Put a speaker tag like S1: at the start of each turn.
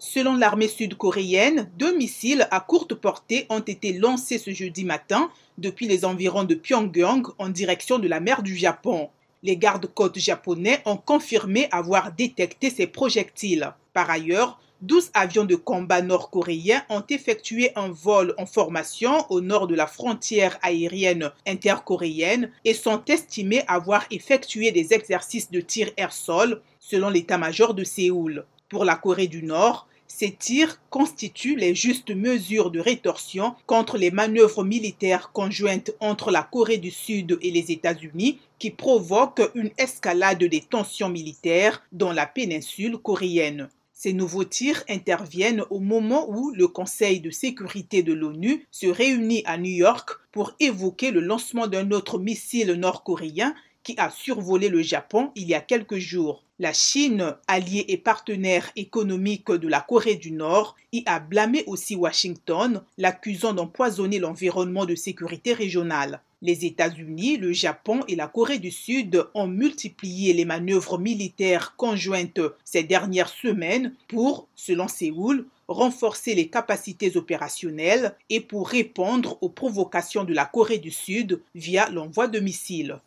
S1: Selon l'armée sud-coréenne, deux missiles à courte portée ont été lancés ce jeudi matin depuis les environs de Pyongyang en direction de la mer du Japon. Les gardes-côtes japonais ont confirmé avoir détecté ces projectiles. Par ailleurs, 12 avions de combat nord-coréens ont effectué un vol en formation au nord de la frontière aérienne intercoréenne et sont estimés avoir effectué des exercices de tir air-sol selon l'état-major de Séoul. Pour la Corée du Nord, ces tirs constituent les justes mesures de rétorsion contre les manœuvres militaires conjointes entre la Corée du Sud et les États-Unis qui provoquent une escalade des tensions militaires dans la péninsule coréenne. Ces nouveaux tirs interviennent au moment où le Conseil de sécurité de l'ONU se réunit à New York pour évoquer le lancement d'un autre missile nord-coréen qui a survolé le Japon il y a quelques jours. La Chine, alliée et partenaire économique de la Corée du Nord, y a blâmé aussi Washington, l'accusant d'empoisonner l'environnement de sécurité régionale. Les États-Unis, le Japon et la Corée du Sud ont multiplié les manœuvres militaires conjointes ces dernières semaines pour, selon Séoul, renforcer les capacités opérationnelles et pour répondre aux provocations de la Corée du Sud via l'envoi de missiles.